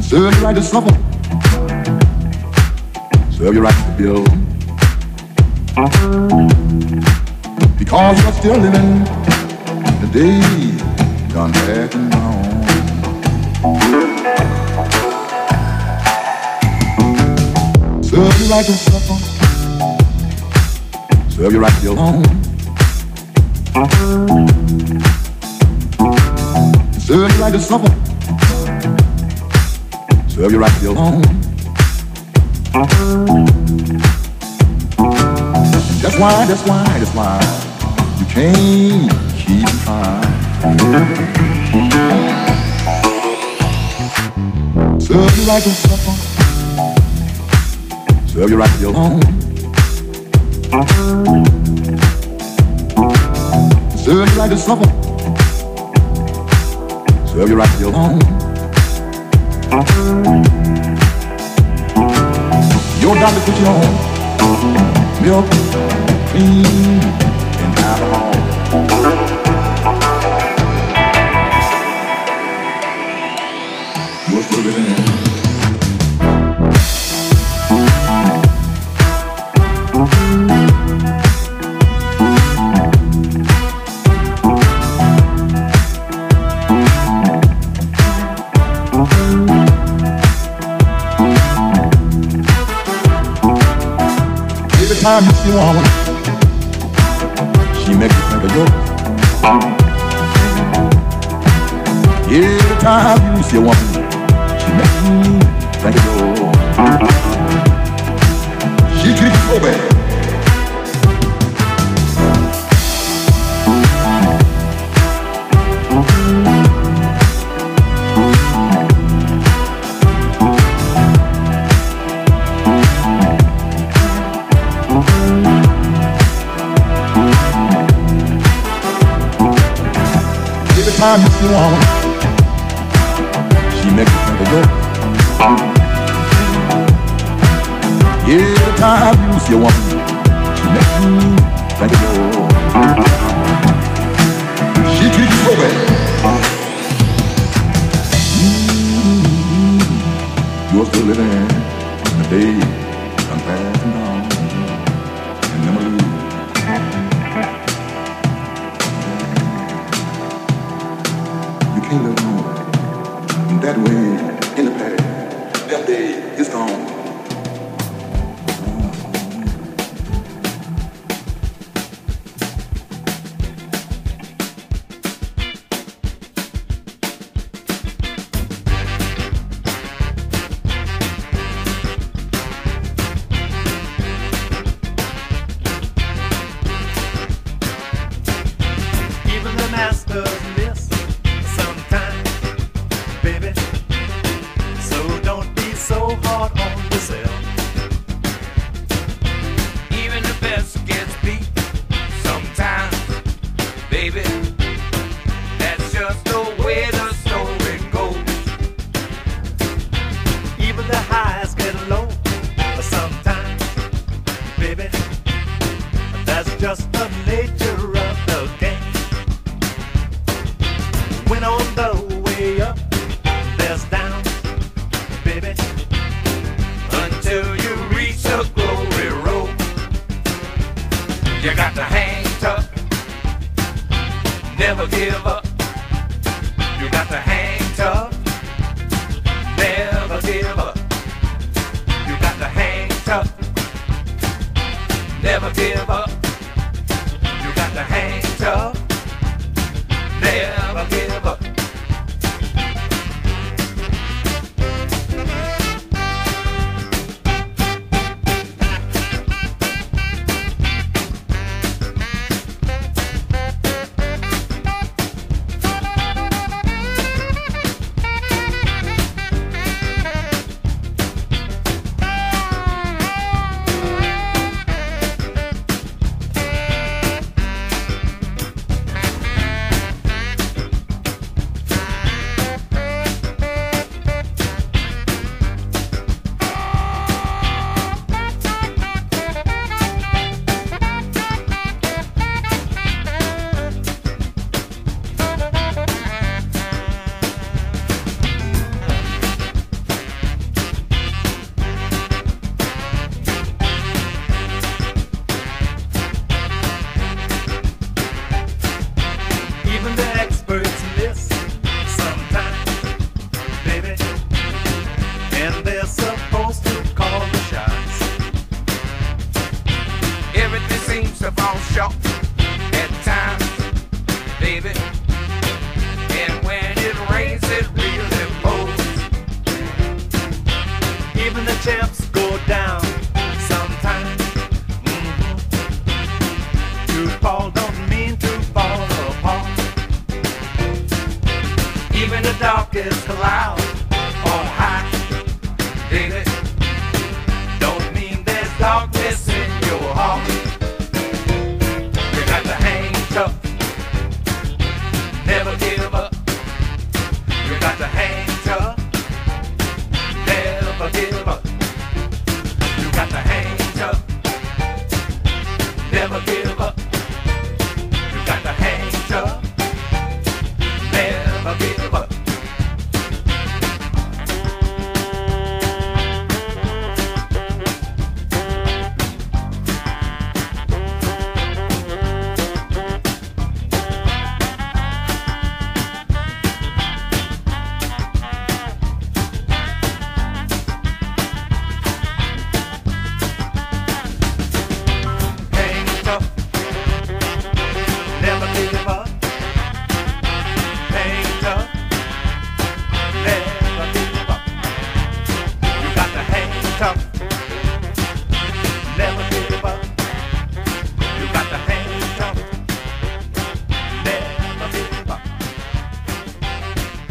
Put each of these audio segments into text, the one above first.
Serve you right to suffer. Serve you right to alone. Because you're still living the day done passing down. Serve you right to suffer. Serve you right to be alone. Serve you right to suffer. Serve you right to be alone. That's why, that's why, that's why you can't keep trying. Serve you right to suffer. Serve you right to be alone. Serve you right to suffer. Serve you right be alone. Your doctor put you on milk, cream,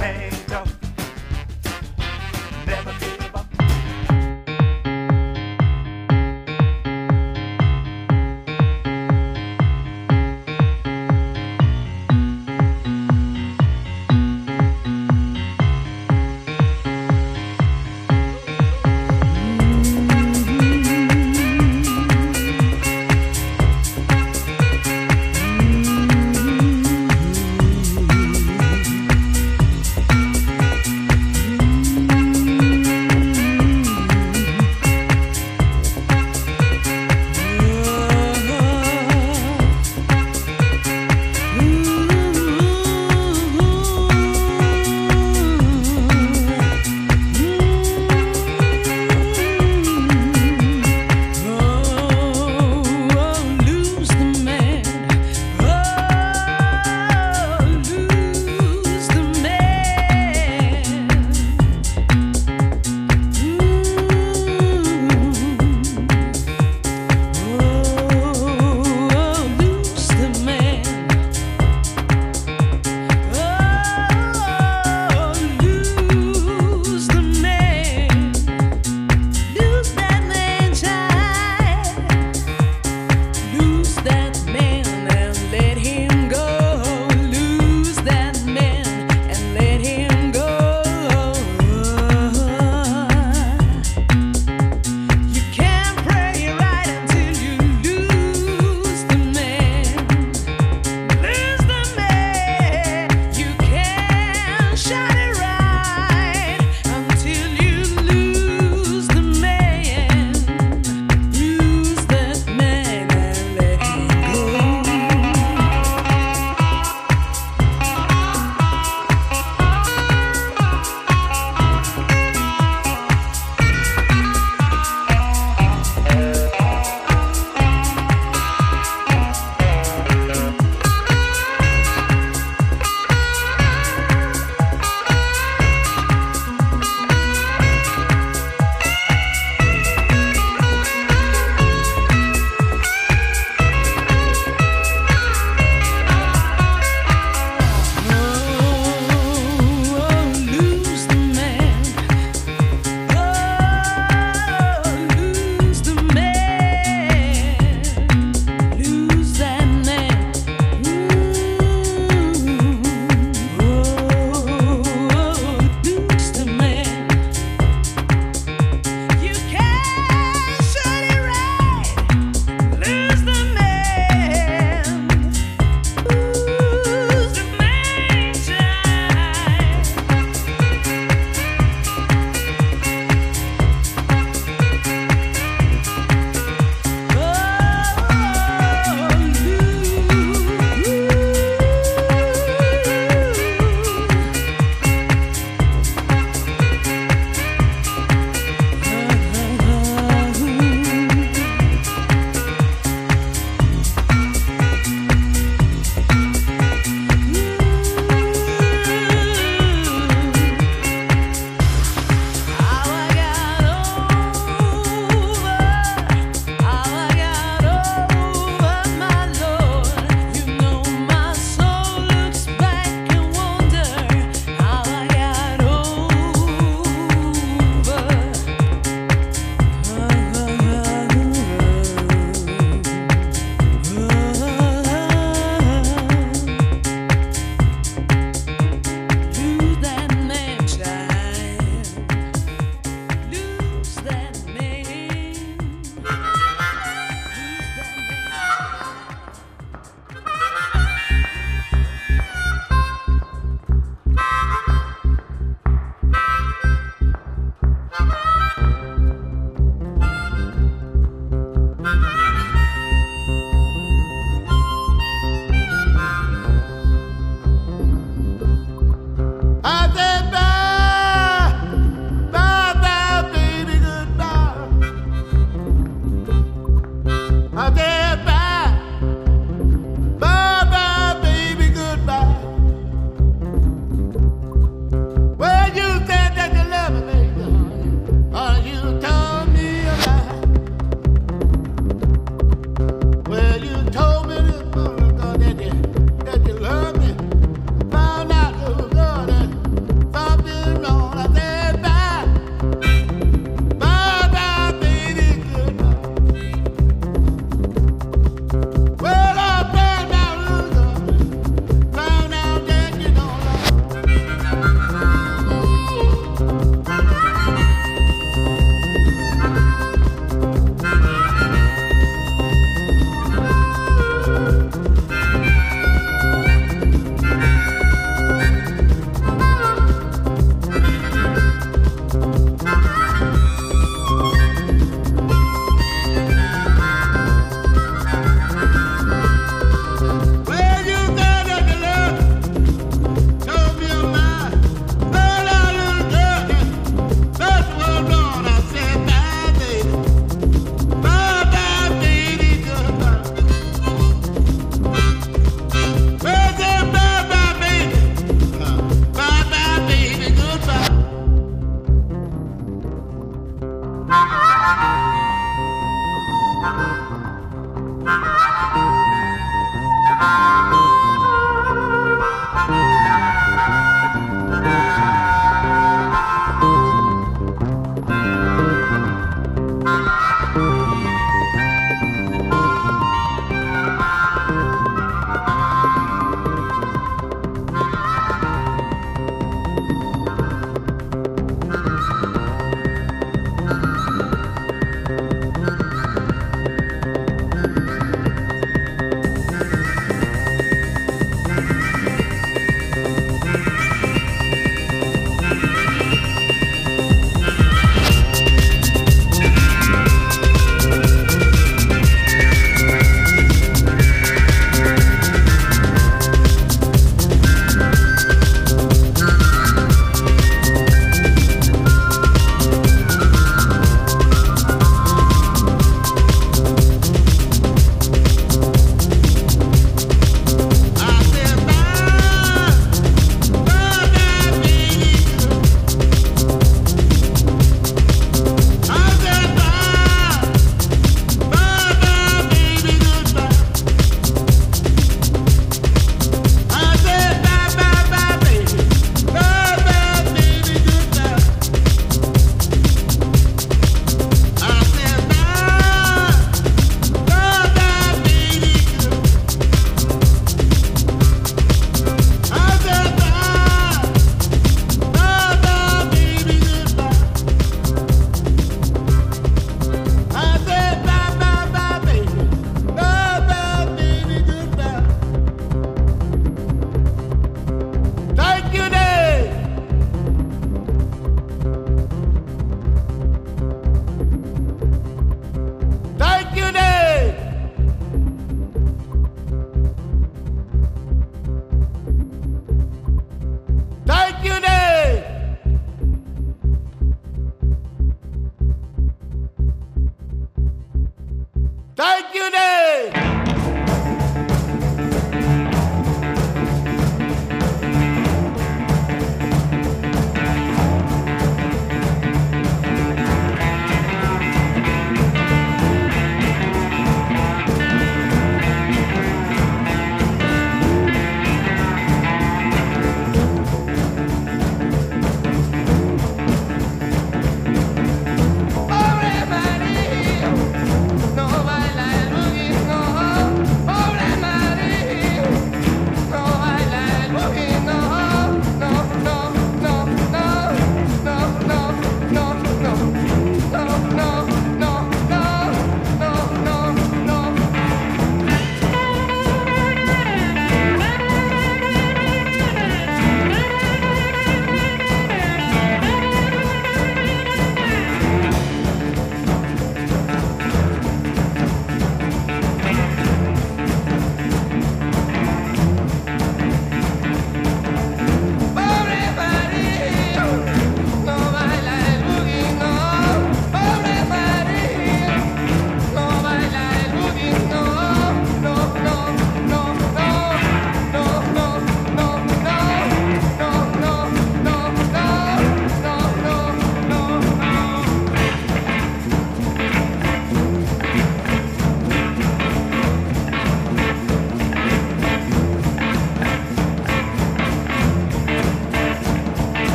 hey.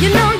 You know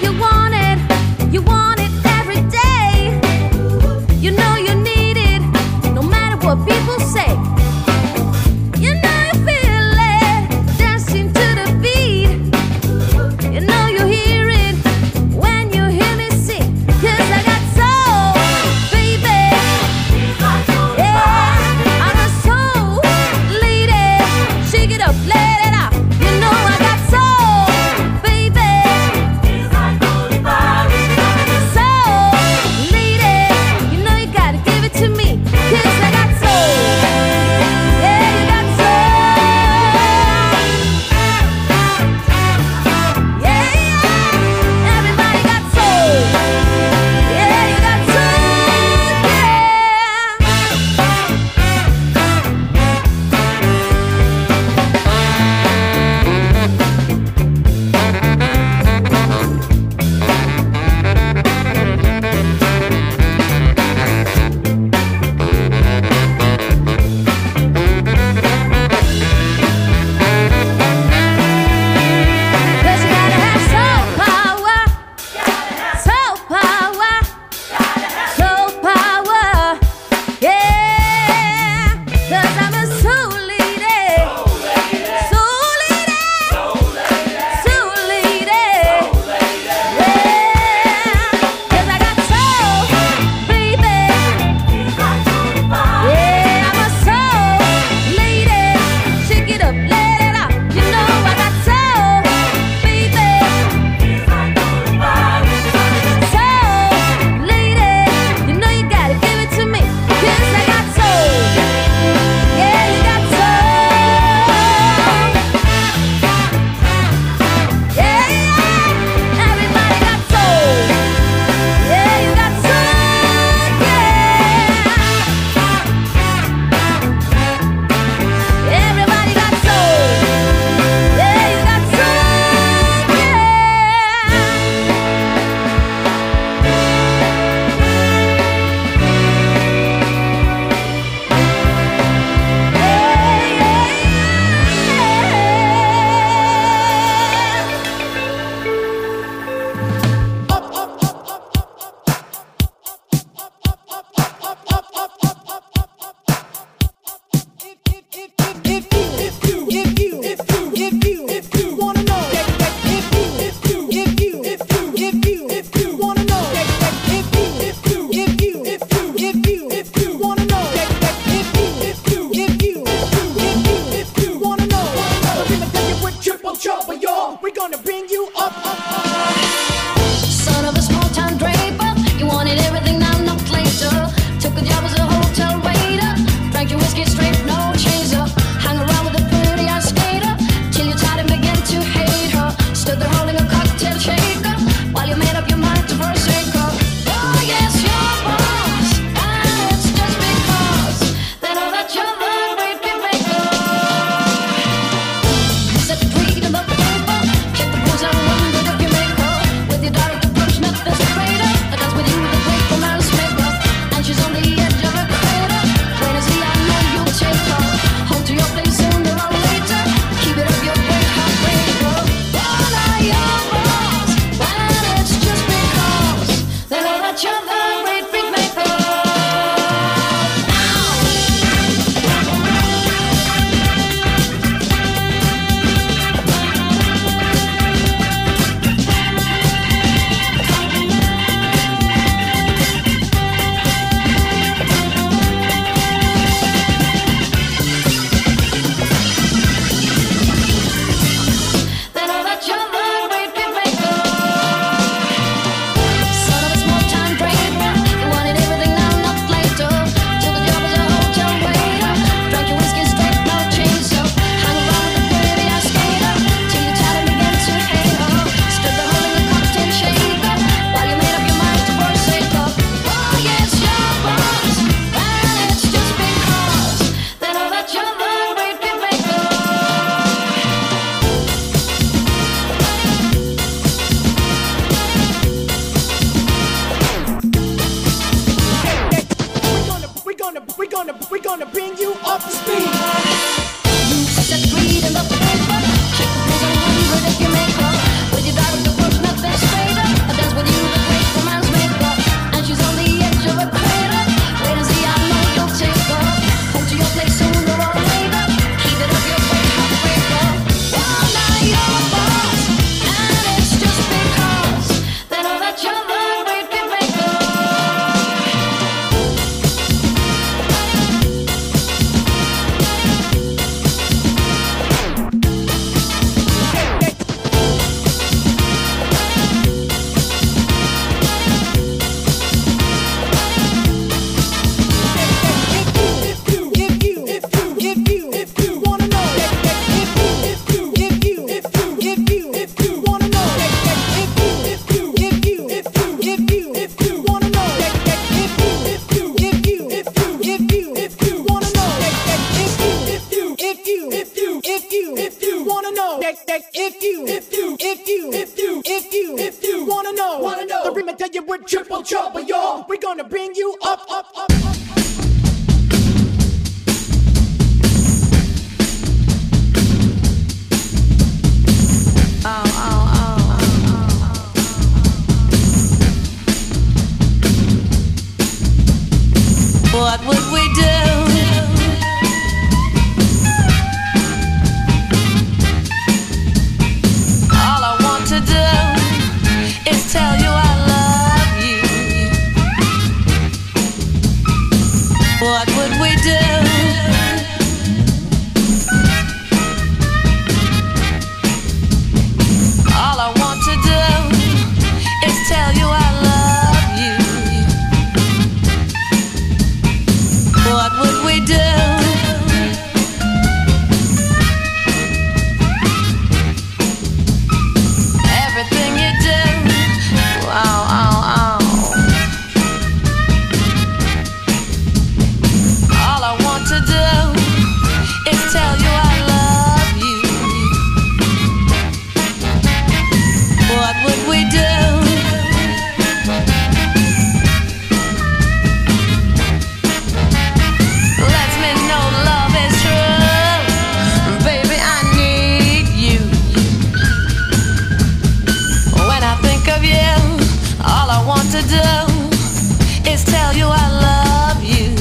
to do is tell you I love you.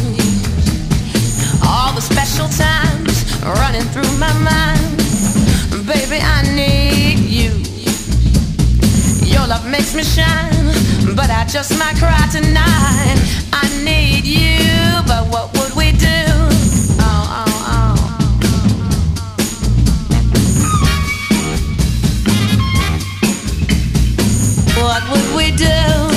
All the special times running through my mind. Baby, I need you. Your love makes me shine, but I just might cry tonight. I need you, but what would we do? Oh, oh, oh. What would we do?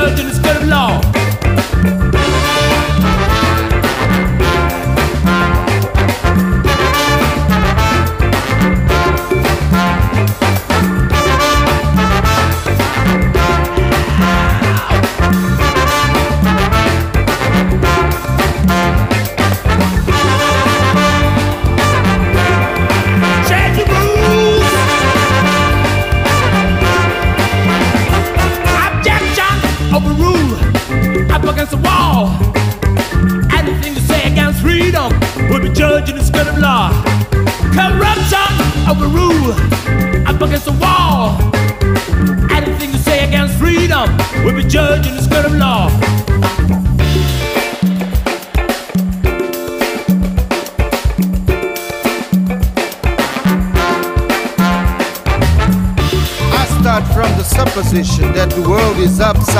Judged in the skirt of law.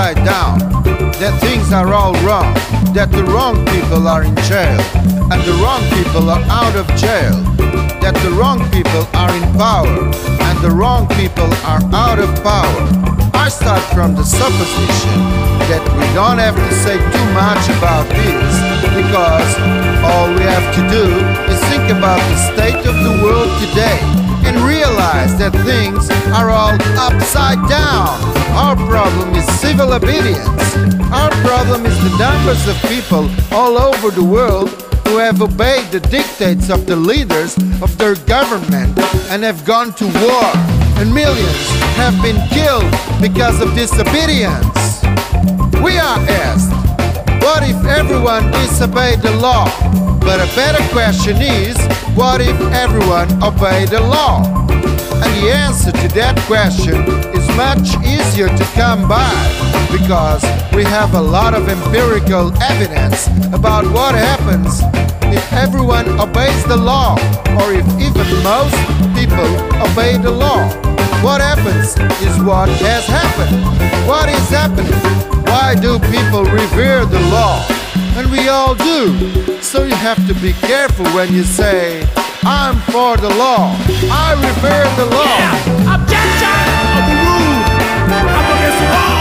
Upside down, that things are all wrong, that the wrong people are in jail, and the wrong people are out of jail, that the wrong people are in power, and the wrong people are out of power. I start from the supposition that we don't have to say too much about this, because all we have to do is think about the state of the world today realize that things are all upside down. Our problem is civil obedience. Our problem is the numbers of people all over the world who have obeyed the dictates of the leaders of their government and have gone to war. And millions have been killed because of disobedience. We are asked, what if everyone disobeyed the law? But a better question is, what if everyone obeyed the law? And the answer to that question is much easier to come by because we have a lot of empirical evidence about what happens if everyone obeys the law or if even most people obey the law. What happens is what has happened. What is happening? Why do people revere the law? And we all do. So you have to be careful when you say, I'm for the law. I revere the law. Objection of the rule. Up against the wall.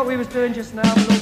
What we was doing just now,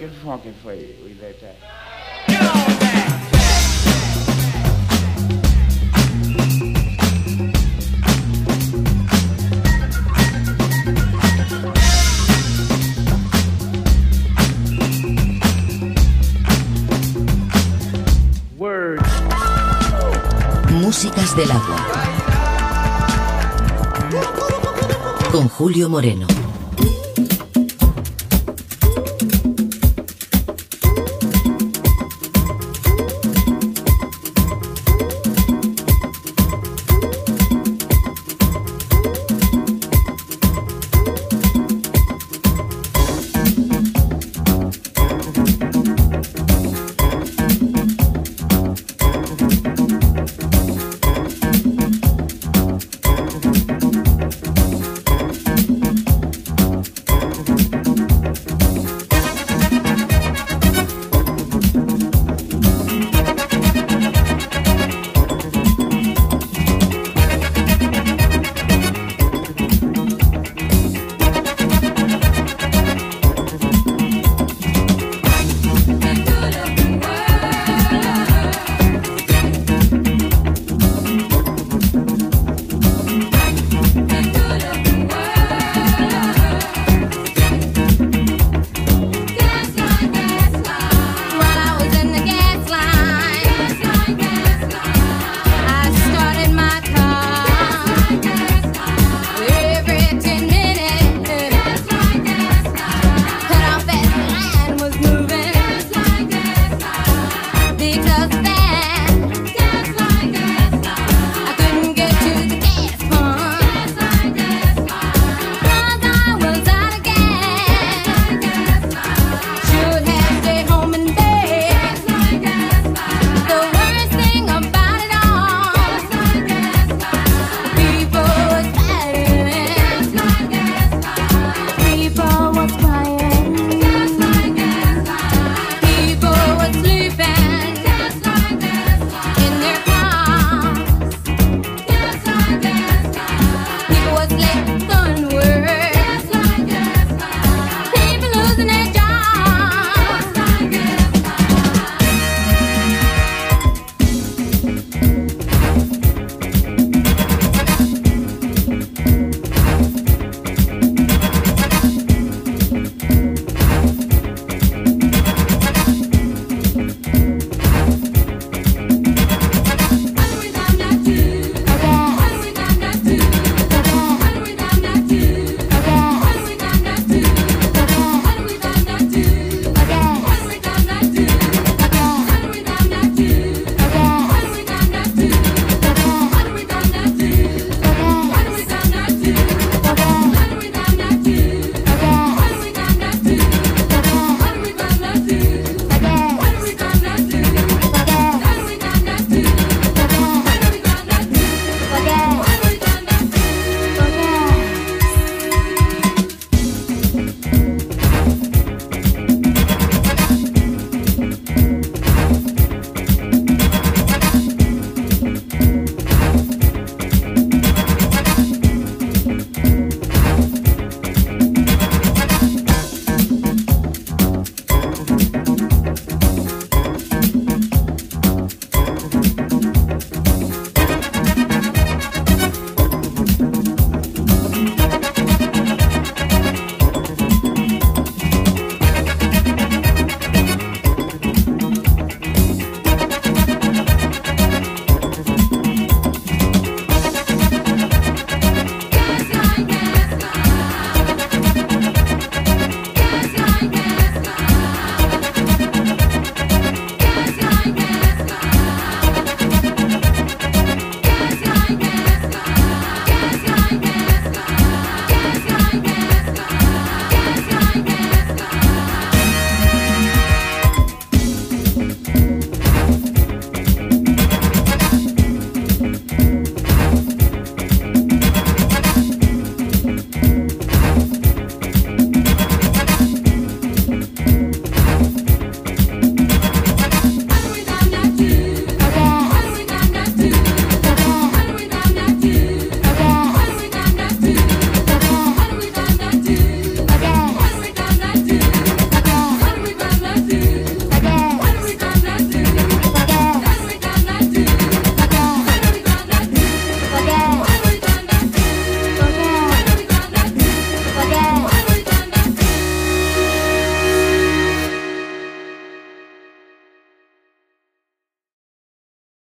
looking funky for you. We that. Músicas del agua. Con Julio Moreno.